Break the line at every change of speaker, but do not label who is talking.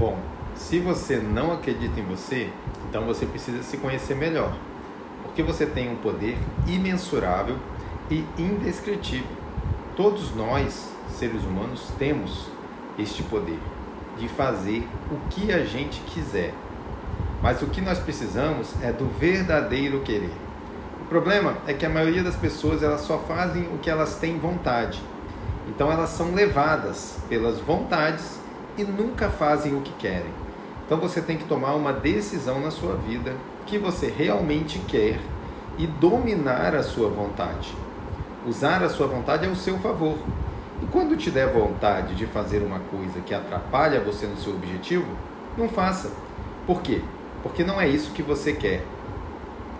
Bom, se você não acredita em você, então você precisa se conhecer melhor, porque você tem um poder imensurável e indescritível. Todos nós, seres humanos, temos este poder de fazer o que a gente quiser. Mas o que nós precisamos é do verdadeiro querer. O problema é que a maioria das pessoas elas só fazem o que elas têm vontade. Então elas são levadas pelas vontades e nunca fazem o que querem. Então você tem que tomar uma decisão na sua vida que você realmente quer e dominar a sua vontade. Usar a sua vontade ao seu favor. E quando te der vontade de fazer uma coisa que atrapalha você no seu objetivo, não faça. Por quê? Porque não é isso que você quer.